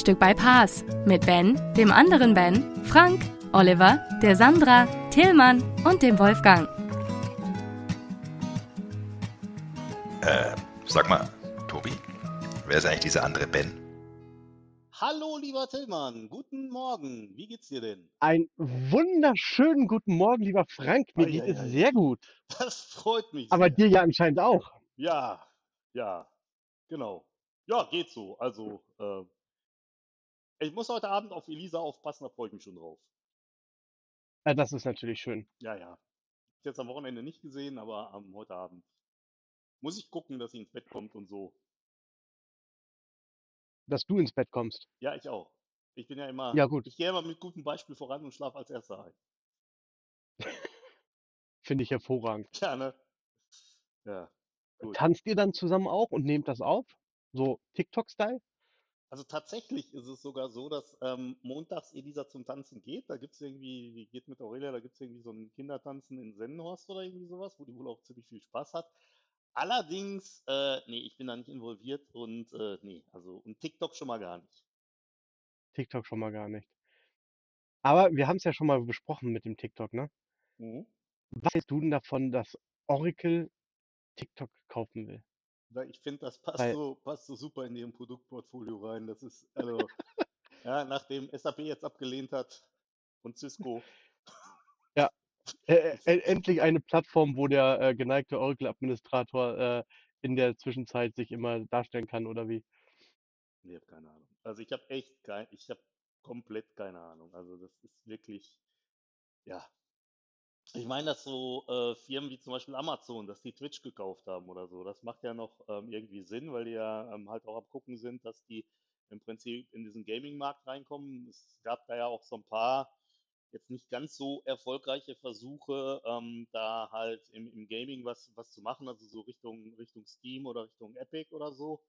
Frühstück bei Paas mit Ben, dem anderen Ben, Frank, Oliver, der Sandra, Tillmann und dem Wolfgang. Äh, sag mal, Tobi, wer ist eigentlich dieser andere Ben? Hallo, lieber Tillmann. Guten Morgen. Wie geht's dir denn? Einen wunderschönen guten Morgen, lieber Frank. Mir Ei, geht ei, es ei. sehr gut. Das freut mich Aber sehr. dir ja anscheinend auch. Ja, ja, genau. Ja, geht so. Also, äh, ich muss heute Abend auf Elisa aufpassen, da freue ich mich schon drauf. Ja, das ist natürlich schön. Ja, ja. Ist jetzt am Wochenende nicht gesehen, aber am heute Abend muss ich gucken, dass sie ins Bett kommt und so. Dass du ins Bett kommst. Ja, ich auch. Ich bin ja immer, Ja, gut. ich gehe immer mit gutem Beispiel voran und schlafe als erster ein. Finde ich hervorragend. Ja, ne? Ja, gut. Tanzt ihr dann zusammen auch und nehmt das auf? So TikTok-Style? Also tatsächlich ist es sogar so, dass ähm, montags Elisa zum Tanzen geht. Da gibt es irgendwie, die geht mit Aurelia, da gibt es irgendwie so ein Kindertanzen in Sennenhorst oder irgendwie sowas, wo die wohl auch ziemlich viel Spaß hat. Allerdings, äh, nee, ich bin da nicht involviert und äh, nee, also und TikTok schon mal gar nicht. TikTok schon mal gar nicht. Aber wir haben es ja schon mal besprochen mit dem TikTok, ne? Mhm. Was hältst du denn davon, dass Oracle TikTok kaufen will? Weil ich finde, das passt Weil- so, passt so super in ihrem Produktportfolio rein. Das ist, also, ja, nachdem SAP jetzt abgelehnt hat und Cisco. Äh, äh, endlich eine Plattform, wo der äh, geneigte Oracle-Administrator äh, in der Zwischenzeit sich immer darstellen kann, oder wie? Nee, hab keine Ahnung. Also ich habe echt kein, ich habe komplett keine Ahnung. Also das ist wirklich, ja. Ich meine, dass so äh, Firmen wie zum Beispiel Amazon, dass die Twitch gekauft haben oder so, das macht ja noch ähm, irgendwie Sinn, weil die ja ähm, halt auch am gucken sind, dass die im Prinzip in diesen Gaming-Markt reinkommen. Es gab da ja auch so ein paar jetzt nicht ganz so erfolgreiche Versuche, ähm, da halt im, im Gaming was, was zu machen, also so Richtung, Richtung Steam oder Richtung Epic oder so.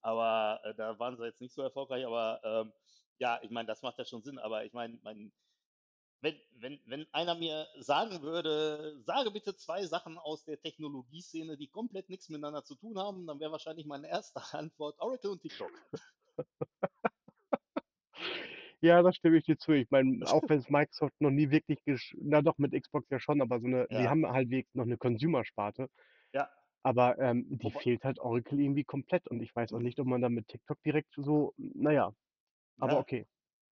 Aber äh, da waren sie jetzt nicht so erfolgreich. Aber ähm, ja, ich meine, das macht ja schon Sinn. Aber ich meine, mein, wenn, wenn, wenn einer mir sagen würde, sage bitte zwei Sachen aus der Technologieszene, die komplett nichts miteinander zu tun haben, dann wäre wahrscheinlich meine erste Antwort Oracle und TikTok. Ja, da stimme ich dir zu. Ich meine, auch wenn es Microsoft noch nie wirklich, gesch na doch, mit Xbox ja schon, aber so eine, die Ja. haben halt wenigstens noch eine Consumer-Sparte. Ja. Aber ähm, die Wobei- fehlt halt Oracle irgendwie komplett. Und ich weiß auch nicht, ob man da mit TikTok direkt so, naja, aber Ja. okay.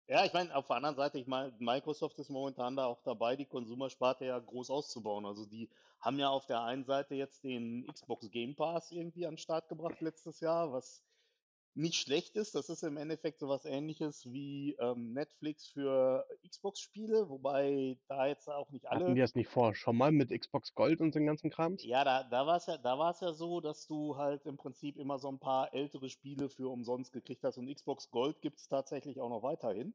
Ja, ich meine, auf der anderen Seite, ich meine, Microsoft ist momentan da auch dabei, die Konsumersparte ja groß auszubauen. Also die haben ja auf der einen Seite jetzt den Xbox Game Pass irgendwie an den Start gebracht letztes Jahr, was nicht schlecht ist. Das ist im Endeffekt sowas ähnliches wie ähm, Netflix für Xbox-Spiele, wobei da jetzt auch nicht alle. Hatten die das nicht vorher schon mal mit Xbox Gold und den ganzen Krams? Ja, da, da war es ja, da war es ja so, dass du halt im Prinzip immer so ein paar ältere Spiele für umsonst gekriegt hast und Xbox Gold gibt es tatsächlich auch noch weiterhin.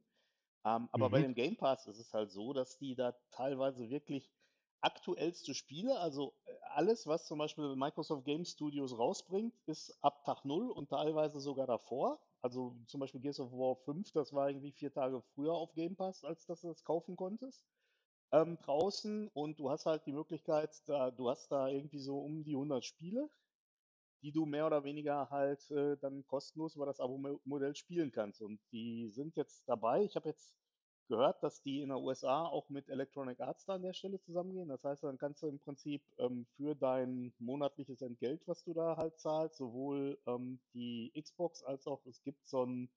Ähm, aber bei Mhm. dem Game Pass ist es halt so, dass die da teilweise wirklich aktuellste Spiele, also äh, alles, was zum Beispiel Microsoft Game Studios rausbringt, ist ab Tag 0 und teilweise sogar davor. Also zum Beispiel Gears of War 5, das war irgendwie vier Tage früher auf Game Pass, als dass du das kaufen konntest ähm, draußen und du hast halt die Möglichkeit, da, du hast da irgendwie so um die 100 Spiele, die du mehr oder weniger halt äh, dann kostenlos über das Abo-Modell spielen kannst. Und die sind jetzt dabei. Ich habe jetzt gehört, dass die in den USA auch mit Electronic Arts da an der Stelle zusammengehen. Das heißt, dann kannst du im Prinzip ähm, für dein monatliches Entgelt, was du da halt zahlst, sowohl ähm, die Xbox als auch es gibt so einen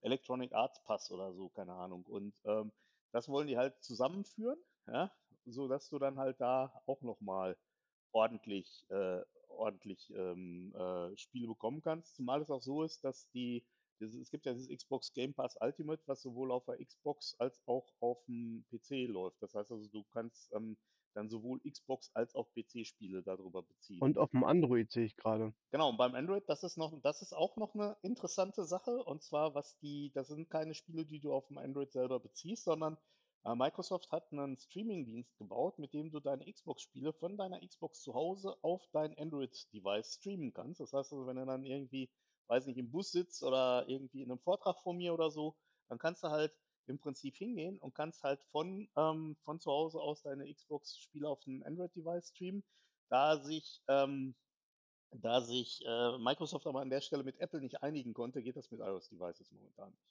Electronic Arts Pass oder so, keine Ahnung. Und ähm, das wollen die halt zusammenführen, ja, so dass du dann halt da auch nochmal ordentlich, äh, ordentlich ähm, äh, Spiele bekommen kannst. Zumal es auch so ist, dass die, es gibt ja dieses Xbox Game Pass Ultimate, was sowohl auf der Xbox als auch auf dem PC läuft. Das heißt also, du kannst ähm, dann sowohl Xbox als auch PC-Spiele darüber beziehen. Und auf'm Android sehe ich grade. Genau, und beim Android, das ist noch das ist auch noch 'ne interessante Sache. Und zwar, was die das sind keine Spiele, die du auf'm Android selber beziehst, sondern, äh, Microsoft hat 'nen Streamingdienst gebaut, mit dem du deine Xbox-Spiele von deiner Xbox zu Hause auf dein Android-Device streamen kannst. Das heißt also, wenn du dann irgendwie, weiß nicht, im Bus sitzt oder irgendwie in 'nem Vortrag von mir oder so, dann kannst du halt im Prinzip hingehen und kannst halt von, ähm von zu Hause aus deine Xbox-Spiele auf 'n Android-Device streamen. Da sich, ähm da sich, äh, Microsoft aber an der Stelle mit Apple nicht einigen konnte, geht das mit iOS-Devices momentan nicht.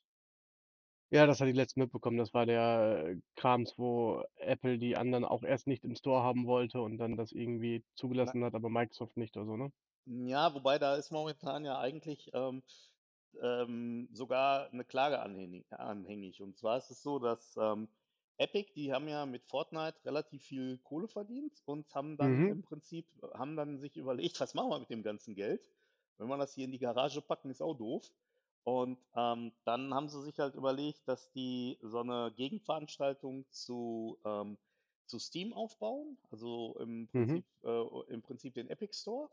Ja, das hatte ich letztens mitbekommen. Das war der äh, Krams, wo Apple die anderen auch erst nicht im Store haben wollte und dann das irgendwie Na zugelassen hat, aber Microsoft nicht oder so, ne? Ja, wobei da ist momentan ja eigentlich, ähm ähm, sogar 'ne Klage anhängig. Und zwar ist es so, dass, ähm, Epic, die haben ja mit Fortnite relativ viel Kohle verdient und haben dann Mhm. im Prinzip haben dann sich überlegt: „Was machen wir mit dem ganzen Geld? Wenn wir das hier in die Garage packen, ist auch doof.“ Und, ähm, dann haben sie sich halt überlegt, dass die so 'ne Gegenveranstaltung zu, ähm zu Steam aufbauen, also im Mhm. Prinzip äh, im Prinzip den Epic Store.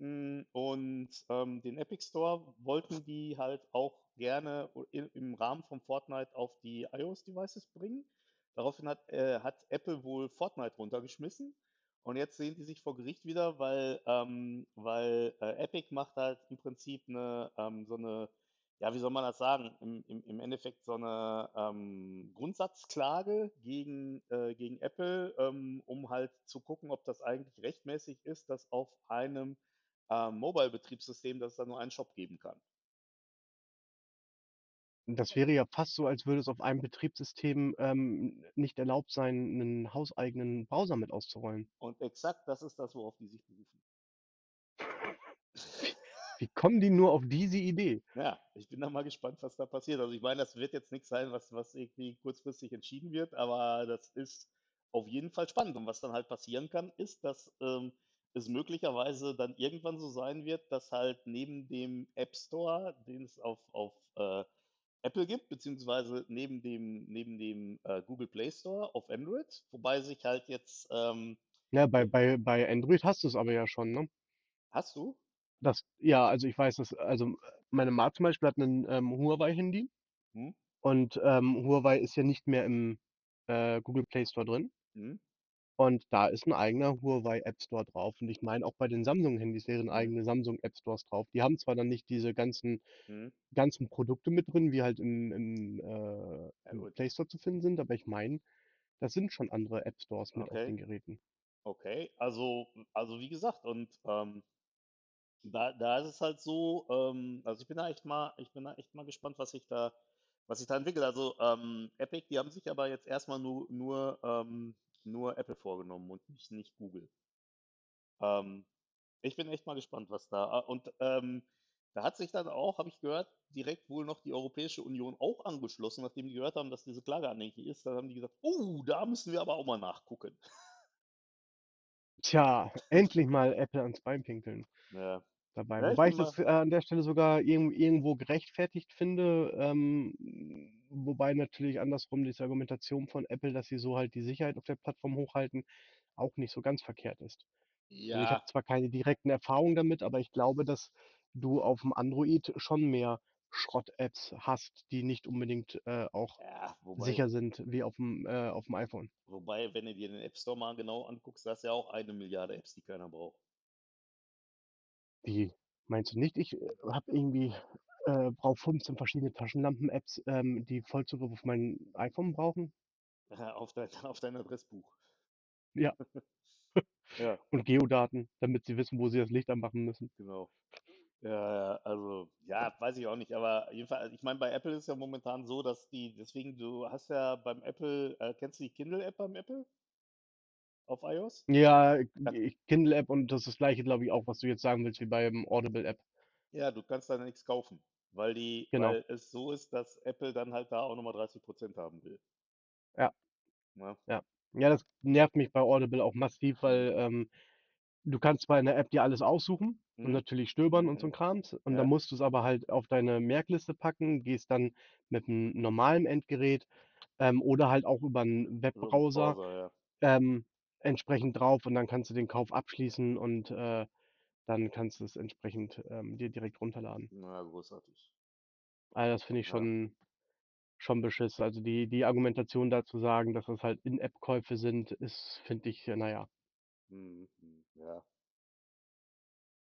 Hm, und, ähm, den Epic Store wollten die halt auch gerne im Rahmen von Fortnite auf die iOS-Devices bringen. Daraufhin hat äh, hat Apple wohl Fortnite runtergeschmissen und jetzt sehen die sich vor Gericht wieder, weil ähm, weil, äh, Epic macht halt im Prinzip 'ne ähm, so 'ne ja, wie soll man das sagen? Im im im Endeffekt so 'ne, ähm, Grundsatzklage gegen äh, gegen Apple, ähm, um halt zu gucken, ob das eigentlich rechtmäßig ist, dass auf einem, ähm, Mobile-Betriebssystem dass es da nur einen Shop geben kann. Das wäre ja fast so, als würde es auf einem Betriebssystem, ähm, nicht erlaubt sein, 'nen hauseigenen Browser mit auszurollen. Und exakt das ist das, worauf die sich berufen. Wie kommen die nur auf diese Idee? Ja, ich bin da mal gespannt, was da passiert. Also, ich meine, das wird jetzt nix sein, was was irgendwie kurzfristig entschieden wird, aber das ist auf jeden Fall spannend. Und was dann halt passieren kann, ist, dass, ähm, es möglicherweise dann irgendwann so sein wird, dass halt neben dem App Store, den es auf auf, äh, Apple gibt, beziehungsweise neben dem neben dem, äh, Google Play Store auf Android, wobei sich halt jetzt, ähm Ja, bei bei bei Android hast du's aber ja schon, ne? Hast du? Das ja, also, ich weiß, dass also, meine Ma zum Beispiel hat 'nen, ähm, Huawei-Handy Mhm. und, ähm, Huawei ist ja nicht mehr im, äh, Google Play Store drin. Mhm. Und da ist 'n eigener Huawei App Store drauf. Und ich meine, auch bei den Samsung-Handys wären Mhm. eigene Samsung App Stores drauf. Die haben zwar dann nicht diese ganzen Mhm. ganzen Produkte mit drin, wie halt im im, äh, Ja, im gut. Play Store zu finden sind, aber ich meine, das sind schon andere App Stores mit auf Okay. den Geräten. Okay, also also, wie gesagt und, ähm, da da ist es halt so, ähm also, ich bin da echt mal ich bin da echt mal gespannt, was sich da was sich da entwickelt. Also, ähm, Epic, die haben sich aber jetzt erst mal nu nur ähm, nur Apple vorgenommen und nicht nicht Google. Ähm, ich bin echt mal gespannt, was da äh, und, ähm, da hat sich dann auch, habe ich gehört, direkt wohl noch die Europäische Union auch angeschlossen, nachdem die gehört haben, dass diese Klage anhängig ist. Dann haben die gesagt: „Oh, da müssen wir aber auch mal nachgucken.“ Tja, endlich mal Apple ans Bein pinkeln Ja. dabei. Ja, ich Wobei bin ich das, äh, an der Stelle sogar irgend irgendwo gerechtfertigt finde, ähm, wobei natürlich andersrum diese Argumentation von Apple, dass sie so halt die Sicherheit auf der Plattform hochhalten, auch nicht so ganz verkehrt ist. Also, ich habe Ja. zwar keine direkten Erfahrungen damit, aber ich glaube, dass du auf'm Android schon mehr Schrott-Apps hast, die nicht unbedingt, äh, auch Ja, wobei sicher sind wie auf'm äh, auf'm iPhone. wobei, wenn du dir den App Store mal genau anguckst, da hast du ja auch 1.000.000.000 Apps, die keiner braucht. Wie? Meinst du nicht, ich, äh, habe irgendwie äh, brauche 15 verschiedene Taschenlampen-Apps, ähm, die Vollzugriff auf mein iPhone brauchen? Auf dein auf dein Adressbuch. Ja. Ja. Und Geodaten, damit sie wissen, wo sie das Licht anmachen müssen. Genau. Ja, also, ja, weiß ich auch nicht, aber jedenfalls ich meine, bei Apple ist ja momentan so, dass die deswegen du hast ja beim Apple äh, kennst du die Kindle-App beim Apple? Auf iOS? Ja, g Kindle-App und das ist das Gleiche, glaube ich, auch, was du jetzt sagen willst, wie beim Audible-App. Ja, du kannst da nix kaufen, weil die Genau. weil es so ist, dass Apple dann halt da auch noch mal 30% haben will. Ja. Ne? Ja. Ja, das nervt mich bei Audible auch massiv, weil, ähm, du kannst zwar in der App dir alles aussuchen und Mhm. natürlich stöbern und so 'n Mhm. Krams und Ja. dann musst du's aber halt auf deine Merkliste packen, gehst dann mit 'm normalen Endgerät, ähm, oder halt auch über 'n Über 'n Webbrowser, Browser, ja. ähm, entsprechend drauf und dann kannst du den Kauf abschließen und äh, dann kannst du es entsprechend ähm, dir direkt runterladen. Na, großartig. Also das finde ich Ja. schon, schon beschiss. Also die, die Argumentation dazu sagen, dass das halt In-App-Käufe sind, ist, finde ich, äh, naja. Mhm, mhm, Ja.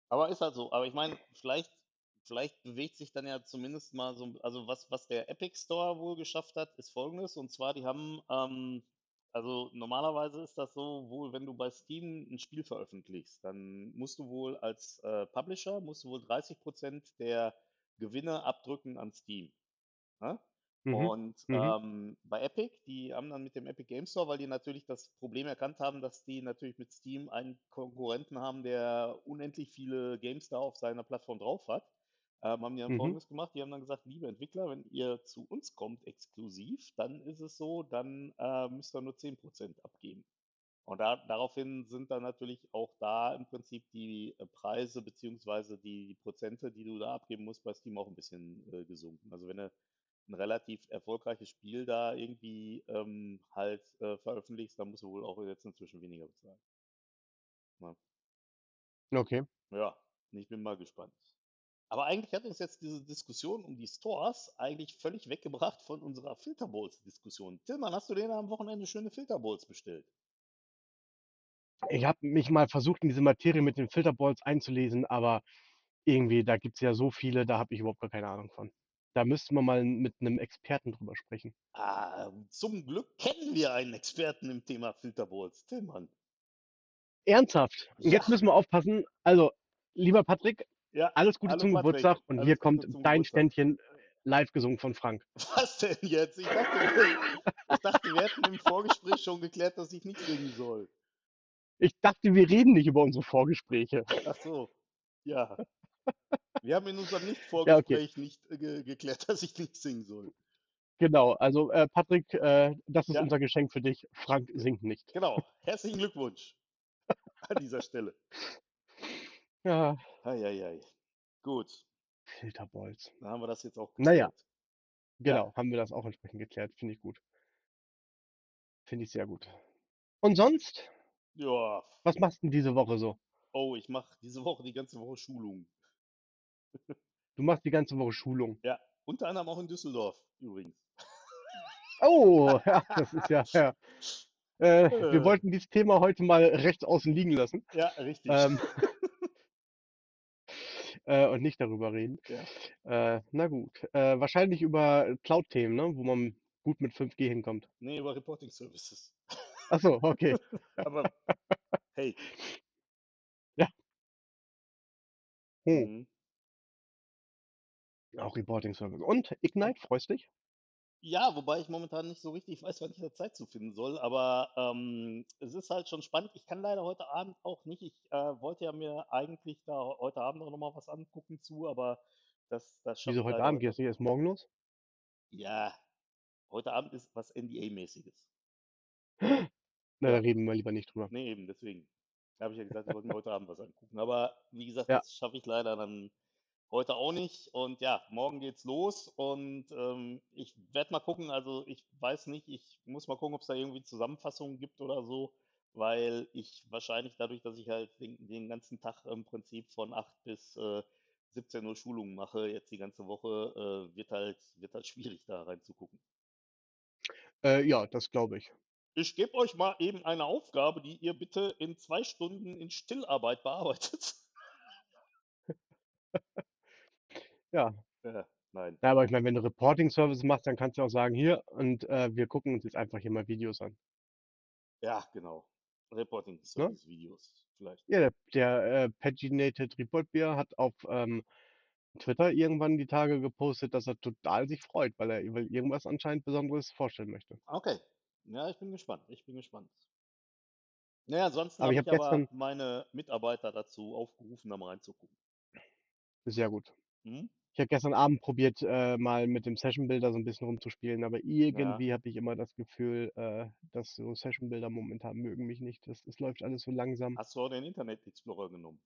Aber ist halt so. Aber ich meine, vielleicht, vielleicht bewegt sich dann ja zumindest mal so, also was, was der Epic Store wohl geschafft hat, ist folgendes. Und zwar, die haben, ähm, also normalerweise ist das so, wohl, wenn du bei Steam ein Spiel veröffentlichst, dann musst du wohl als äh, Publisher, musst du wohl 30% der Gewinne abdrücken an Steam. Ne? Mhm. Und Mhm. ähm, bei Epic, die haben dann mit dem Epic Game Store, weil die natürlich das Problem erkannt haben, dass die natürlich mit Steam einen Konkurrenten haben, der unendlich viele Games da auf seiner Plattform drauf hat, ähm, haben die dann Mhm. Folgendes gemacht. Die haben dann gesagt, liebe Entwickler, wenn ihr zu uns kommt exklusiv, dann ist es so, dann äh, müsst ihr nur 10% abgeben. Und da, daraufhin sind dann natürlich auch da im Prinzip die äh, Preise beziehungsweise die Prozente, die du da abgeben musst, bei Steam auch ein bisschen äh, gesunken. Also wenn du ein relativ erfolgreiches Spiel da irgendwie ähm, halt äh, veröffentlichst, dann musst du wohl auch jetzt inzwischen weniger bezahlen. Ja. Okay. Ja, ich bin mal gespannt. Aber eigentlich hat uns jetzt diese Diskussion um die Stores eigentlich völlig weggebracht von unserer Filterbowls-Diskussion. Tillmann, hast du dir am Wochenende schöne Filterbowls bestellt? Ich habe mich mal versucht, in diese Materie mit den Filterballs einzulesen, aber irgendwie, da gibt es ja so viele, da habe ich überhaupt gar keine Ahnung von. Da müsste man mal mit einem Experten drüber sprechen. Ah, zum Glück kennen wir einen Experten im Thema Filterbowls. Tillmann. Ernsthaft. Und jetzt Ja. müssen wir aufpassen. Also, lieber Patrick, Ja, alles Gute zum Patrick, Geburtstag und alles hier kommt dein Geburtstag. Ständchen live gesungen von Frank. Was denn jetzt? Ich dachte, ich dachte, wir hätten im Vorgespräch schon geklärt, dass ich nicht singen soll. Ich dachte, wir reden nicht über unsere Vorgespräche. Ach so, ja. Wir haben in unserem Ja, okay. Nicht-Vorgespräch nicht äh, ge geklärt, dass ich nicht singen soll. Genau. Also, äh, Patrick, äh, das ist Ja. unser Geschenk für dich. Frank singt nicht. Genau. Herzlichen Glückwunsch an dieser Stelle. Ja, Eieiei. Gut, Filterballs. dann haben wir das jetzt auch Naja, geklärt. genau. Haben wir das auch entsprechend geklärt. Finde ich gut. Finde ich sehr gut. Und sonst? Ja. Was machst du denn diese Woche so? Oh, ich mache diese Woche die ganze Woche Schulung. Du machst die ganze Woche Schulung. Ja, unter anderem auch in Düsseldorf übrigens. Oh, ja, das ist ja, ja. Äh, wir Äh. wollten dieses Thema heute mal rechts außen liegen lassen Ja, richtig. ähm, äh, und nicht darüber reden. Ja. Äh, na gut. Äh, wahrscheinlich über Cloud-Themen, ne? wo man gut mit 5G hinkommt. Nee, über Reporting Services. Ach so, okay. Aber hey. Hm, Mhm. auch Reporting Service. Und Ignite, freust dich? Ja, wobei ich momentan nicht so richtig weiß, wann ich da Zeit zu finden soll, aber ähm, es ist halt schon spannend. Ich kann leider heute Abend auch nicht. Ich äh, wollte ja mir eigentlich da heute Abend auch nochmal was angucken zu, aber das, das schaffe Wieso heute Abend? Gehst du erst morgen los? Ja, heute Abend ist was NDA-mäßiges. Na, da reden wir lieber nicht drüber. Nee, eben, deswegen. Habe ich ja gesagt, ich wollte mir heute Abend was angucken. Aber wie gesagt, Ja. das schaffe ich leider dann heute auch nicht. Und ja, morgen geht's los und ähm, ich werde mal gucken. Also ich weiß nicht, ich muss mal gucken, ob es da irgendwie Zusammenfassungen gibt oder so, weil ich wahrscheinlich dadurch, dass ich halt den, den ganzen Tag im Prinzip von 8 bis äh, 17 Uhr Schulungen mache, jetzt die ganze Woche, äh, wird halt, wird halt schwierig da reinzugucken. Äh, ja, das glaube ich. Ich gebe euch mal eben eine Aufgabe, die ihr bitte in zwei Stunden in Stillarbeit bearbeitet. Ja. Ja, nein. Ja, aber ich meine, wenn du Reporting Service machst, dann kannst du auch sagen, hier, und äh, wir gucken uns jetzt einfach hier mal Videos an. Ja, genau. Reporting Service Videos vielleicht. Ja, der, der äh, Paginated Report Beer hat auf ähm, Twitter irgendwann die Tage gepostet, dass er total sich freut, weil er weil irgendwas anscheinend Besonderes vorstellen möchte. Okay. Ja, ich bin gespannt. Ich bin gespannt. Naja, ansonsten Aber habe ich ich aber gestern- meine Mitarbeiter dazu aufgerufen, da mal reinzugucken. Sehr gut. Mhm. Ich habe gestern Abend probiert, äh, mal mit dem Session Builder so ein bisschen rumzuspielen, aber irgendwie habe ich immer das Gefühl, äh, dass so Session Builder momentan mögen mich nicht. Das, das läuft alles so langsam. Hast du auch den Internet Explorer genommen?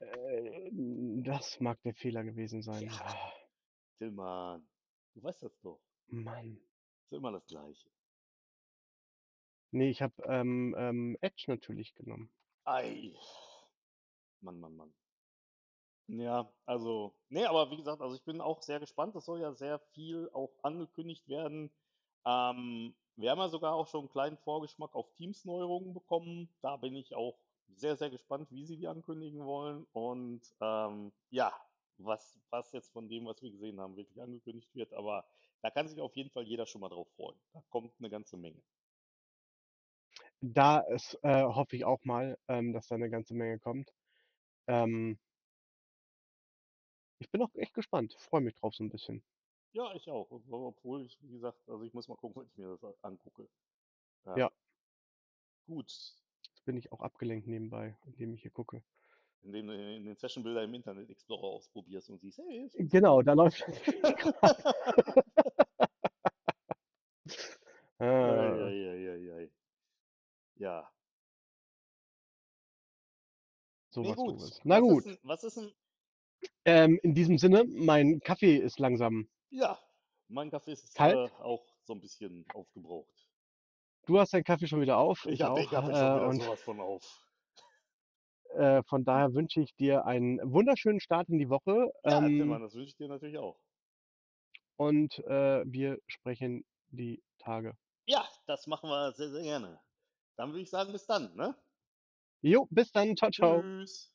Äh, das mag der Fehler gewesen sein. Ja. Tillmann, du weißt das doch. Mann. Ist immer das Gleiche. Ne, ich habe, ähm, ähm, Edge natürlich genommen. Ei. Mann, Mann, Mann. Ja, also, ne, aber wie gesagt, also ich bin auch sehr gespannt. Es soll ja sehr viel auch angekündigt werden. Ähm, wir haben ja sogar auch schon einen kleinen Vorgeschmack auf Teams-Neuerungen bekommen. Da bin ich auch sehr, sehr gespannt, wie sie die ankündigen wollen. Und ähm, ja, was, was jetzt von dem, was wir gesehen haben, wirklich angekündigt wird. Aber da kann sich auf jeden Fall jeder schon mal drauf freuen. Da kommt eine ganze Menge. Da ist, äh, hoffe ich auch mal, ähm, dass da 'ne ganze Menge kommt. Ähm ich bin auch echt gespannt, freue mich drauf so 'n bisschen. Ja, ich auch. Obwohl ich, wie gesagt also ich muss mal gucken, wann ich mir das angucke. Ja. Ja. Gut. Jetzt bin ich auch abgelenkt nebenbei, indem ich hier gucke. Indem du in den Session Builder im Internet Explorer ausprobierst und siehst: „Hey, es Genau, da läuft Ah. Ja. So Ne, was gut. Doofes. Na Was gut. ist 'n was ist 'n Ähm, in diesem Sinne, mein Kaffee ist langsam Ja, mein Kaffee ist, kalt. äh, auch so 'n bisschen aufgebraucht. Du hast deinen Kaffee schon wieder auf, Ich ich habe den auch, Kaffee schon äh, wieder und so was von auf. äh, von daher wünsche ich dir einen wunderschönen Start in die Woche, Ja, ähm Tillmann, das wünsche ich dir natürlich auch. und, äh, wir sprechen die Tage. Ja, das machen wir sehr, sehr gerne. Dann würde ich sagen, bis dann, ne? Jo, bis dann. Tschau, tschau. Tschüss.